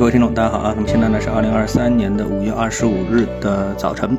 各位听众，大家好啊！那么现在呢是二零二三年的五月二十五日的早晨。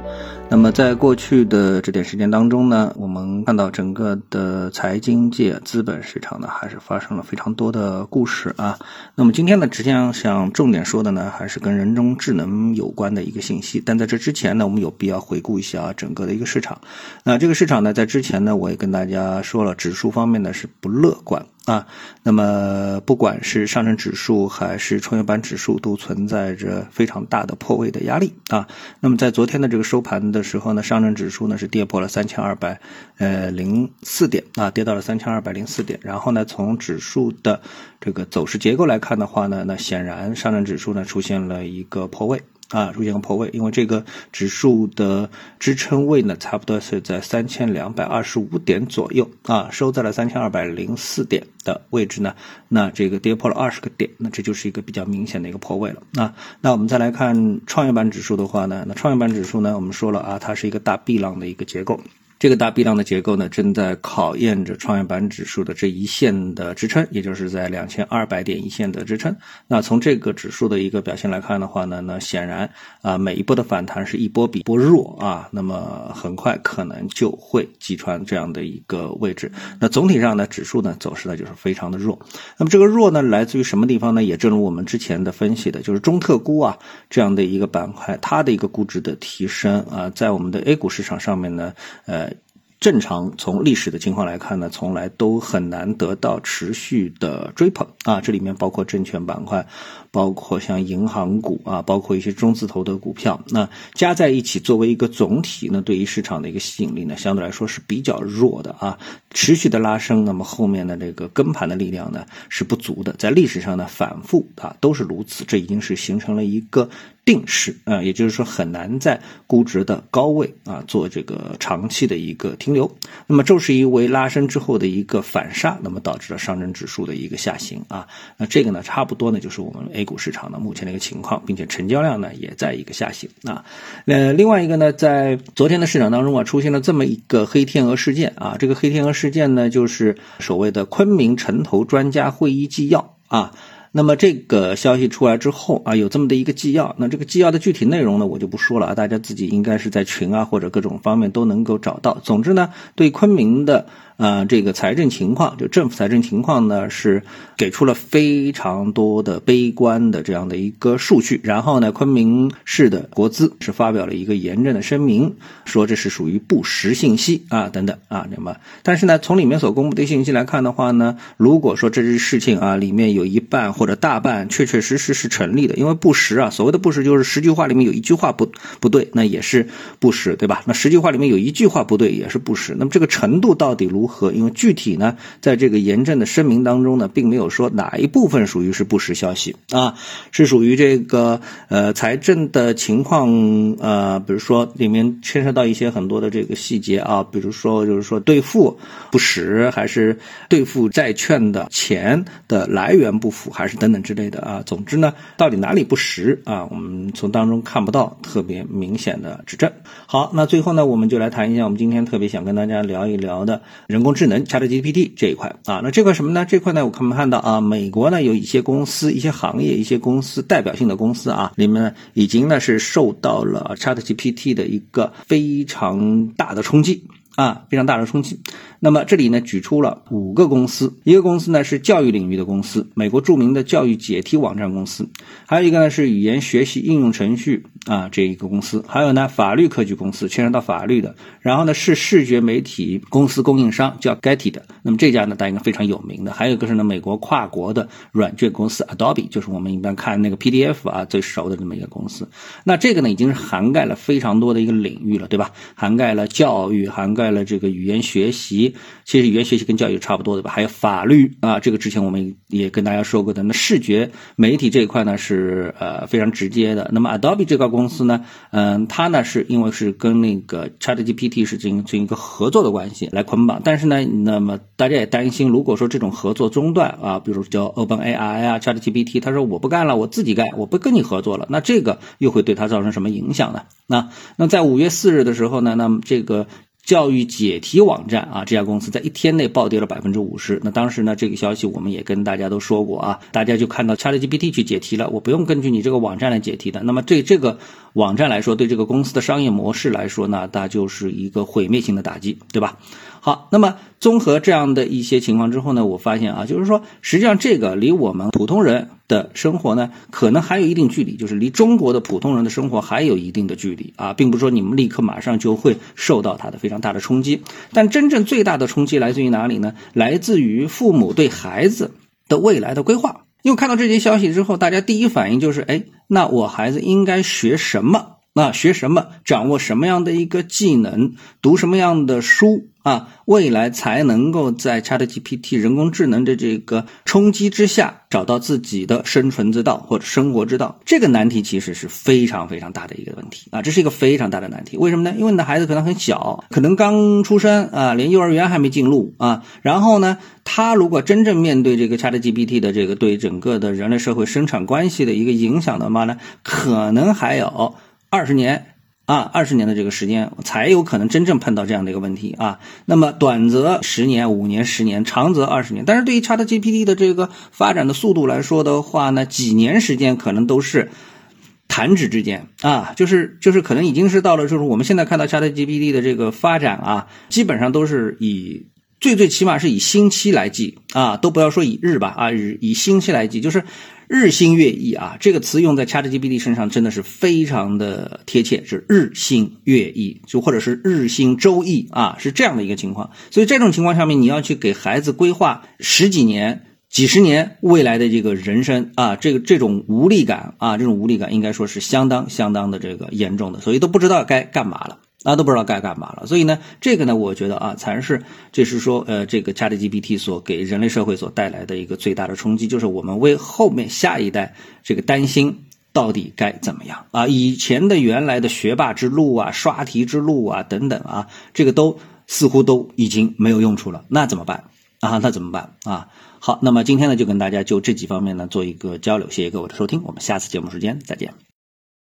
那么在过去的这点时间当中呢，我们看到整个的财经界、资本市场呢，还是发生了非常多的故事啊。那么今天呢，实际上想重点说的呢，还是跟人工智能有关的一个信息。但在这之前呢，我们有必要回顾一下整个的一个市场。那这个市场呢，在之前呢，我也跟大家说了，指数方面呢是不乐观。啊，那么不管是上证指数还是创业板指数，都存在着非常大的破位的压力啊。那么在昨天的这个收盘的时候呢，上证指数呢是跌破了三千二百呃零四点啊，跌到了三千二百零四点。然后呢，从指数的这个走势结构来看的话呢，那显然上证指数呢出现了一个破位。啊，出现个破位，因为这个指数的支撑位呢，差不多是在三千两百二十五点左右啊，收在了三千二百零四点的位置呢，那这个跌破了二十个点，那这就是一个比较明显的一个破位了啊。那我们再来看创业板指数的话呢，那创业板指数呢，我们说了啊，它是一个大 B 浪的一个结构。这个大 B 浪的结构呢，正在考验着创业板指数的这一线的支撑，也就是在两千二百点一线的支撑。那从这个指数的一个表现来看的话呢，那显然啊，每一波的反弹是一波比一波弱啊，那么很快可能就会击穿这样的一个位置。那总体上呢，指数呢走势呢就是非常的弱。那么这个弱呢，来自于什么地方呢？也正如我们之前的分析的，就是中特估啊这样的一个板块，它的一个估值的提升啊，在我们的 A 股市场上面呢，呃。正常从历史的情况来看呢，从来都很难得到持续的追捧啊。这里面包括证券板块，包括像银行股啊，包括一些中字头的股票，那加在一起作为一个总体呢，对于市场的一个吸引力呢，相对来说是比较弱的啊。持续的拉升，那么后面的这个跟盘的力量呢是不足的，在历史上呢反复啊都是如此，这已经是形成了一个。定势啊，也就是说很难在估值的高位啊做这个长期的一个停留。那么周十一为拉升之后的一个反杀，那么导致了上证指数的一个下行啊。那这个呢，差不多呢就是我们 A 股市场的目前的一个情况，并且成交量呢也在一个下行啊。呃，另外一个呢，在昨天的市场当中啊，出现了这么一个黑天鹅事件啊。这个黑天鹅事件呢，就是所谓的昆明城投专家会议纪要啊。那么这个消息出来之后啊，有这么的一个纪要，那这个纪要的具体内容呢，我就不说了啊，大家自己应该是在群啊或者各种方面都能够找到。总之呢，对昆明的。呃，这个财政情况，就政府财政情况呢，是给出了非常多的悲观的这样的一个数据。然后呢，昆明市的国资是发表了一个严正的声明，说这是属于不实信息啊，等等啊，那么，但是呢，从里面所公布的信息来看的话呢，如果说这件事情啊，里面有一半或者大半确确实实是成立的，因为不实啊，所谓的不实就是十句话里面有一句话不不对，那也是不实，对吧？那十句话里面有一句话不对，也是不实。那么这个程度到底如何？和因为具体呢，在这个严正的声明当中呢，并没有说哪一部分属于是不实消息啊，是属于这个呃财政的情况呃，比如说里面牵涉到一些很多的这个细节啊，比如说就是说兑付不实，还是兑付债券的钱的来源不符，还是等等之类的啊。总之呢，到底哪里不实啊，我们从当中看不到特别明显的指证。好，那最后呢，我们就来谈一下我们今天特别想跟大家聊一聊的人。工智能 ChatGPT 这一块啊，那这块什么呢？这块呢，我看没看到啊？美国呢有一些公司、一些行业、一些公司代表性的公司啊，里面呢已经呢是受到了 ChatGPT 的一个非常大的冲击。啊，非常大的冲击。那么这里呢，举出了五个公司，一个公司呢是教育领域的公司，美国著名的教育解题网站公司；还有一个呢是语言学习应用程序啊这一个公司；还有呢法律科技公司，牵扯到法律的；然后呢是视觉媒体公司供应商叫 Getty 的。那么这家呢，大家应该非常有名的。还有一个是呢美国跨国的软件公司 Adobe，就是我们一般看那个 PDF 啊最熟的这么一个公司。那这个呢已经是涵盖了非常多的一个领域了，对吧？涵盖了教育，涵盖。在了这个语言学习，其实语言学习跟教育差不多的吧？还有法律啊，这个之前我们也跟大家说过的。那视觉媒体这一块呢是呃非常直接的。那么 Adobe 这个公司呢，嗯，它呢是因为是跟那个 ChatGPT 是进行进行一个合作的关系来捆绑。但是呢，那么大家也担心，如果说这种合作中断啊，比如叫 OpenAI 啊，ChatGPT，他说我不干了，我自己干，我不跟你合作了，那这个又会对他造成什么影响呢？那那在五月四日的时候呢，那么这个。教育解题网站啊，这家公司在一天内暴跌了百分之五十。那当时呢，这个消息我们也跟大家都说过啊，大家就看到 ChatGPT 去解题了，我不用根据你这个网站来解题的。那么对这个网站来说，对这个公司的商业模式来说呢，它就是一个毁灭性的打击，对吧？好，那么综合这样的一些情况之后呢，我发现啊，就是说，实际上这个离我们普通人的生活呢，可能还有一定距离，就是离中国的普通人的生活还有一定的距离啊，并不是说你们立刻马上就会受到它的非常大的冲击。但真正最大的冲击来自于哪里呢？来自于父母对孩子的未来的规划。因为看到这些消息之后，大家第一反应就是，哎，那我孩子应该学什么？那学什么？掌握什么样的一个技能？读什么样的书？啊，未来才能够在 ChatGPT 人工智能的这个冲击之下，找到自己的生存之道或者生活之道。这个难题其实是非常非常大的一个问题啊，这是一个非常大的难题。为什么呢？因为你的孩子可能很小，可能刚出生啊，连幼儿园还没进入啊。然后呢，他如果真正面对这个 ChatGPT 的这个对整个的人类社会生产关系的一个影响的话呢，可能还有二十年。啊，二十年的这个时间才有可能真正碰到这样的一个问题啊。那么短则十年、五年、十年，长则二十年。但是对于 ChatGPT 的这个发展的速度来说的话呢，几年时间可能都是弹指之间啊。就是就是可能已经是到了，就是我们现在看到 ChatGPT 的这个发展啊，基本上都是以最最起码是以星期来记啊，都不要说以日吧啊，以以星期来记，就是。日新月异啊，这个词用在 ChatGPT 身上真的是非常的贴切，是日新月异，就或者是日新周异啊，是这样的一个情况。所以这种情况下面，你要去给孩子规划十几年、几十年未来的这个人生啊，这个这种无力感啊，这种无力感应该说是相当相当的这个严重的，所以都不知道该干嘛了。啊，都不知道该干嘛了，所以呢，这个呢，我觉得啊，才是这是说，呃，这个 ChatGPT 所给人类社会所带来的一个最大的冲击，就是我们为后面下一代这个担心到底该怎么样啊？以前的原来的学霸之路啊、刷题之路啊等等啊，这个都似乎都已经没有用处了，那怎么办啊？那怎么办啊？好，那么今天呢，就跟大家就这几方面呢做一个交流，谢谢各位的收听，我们下次节目时间再见。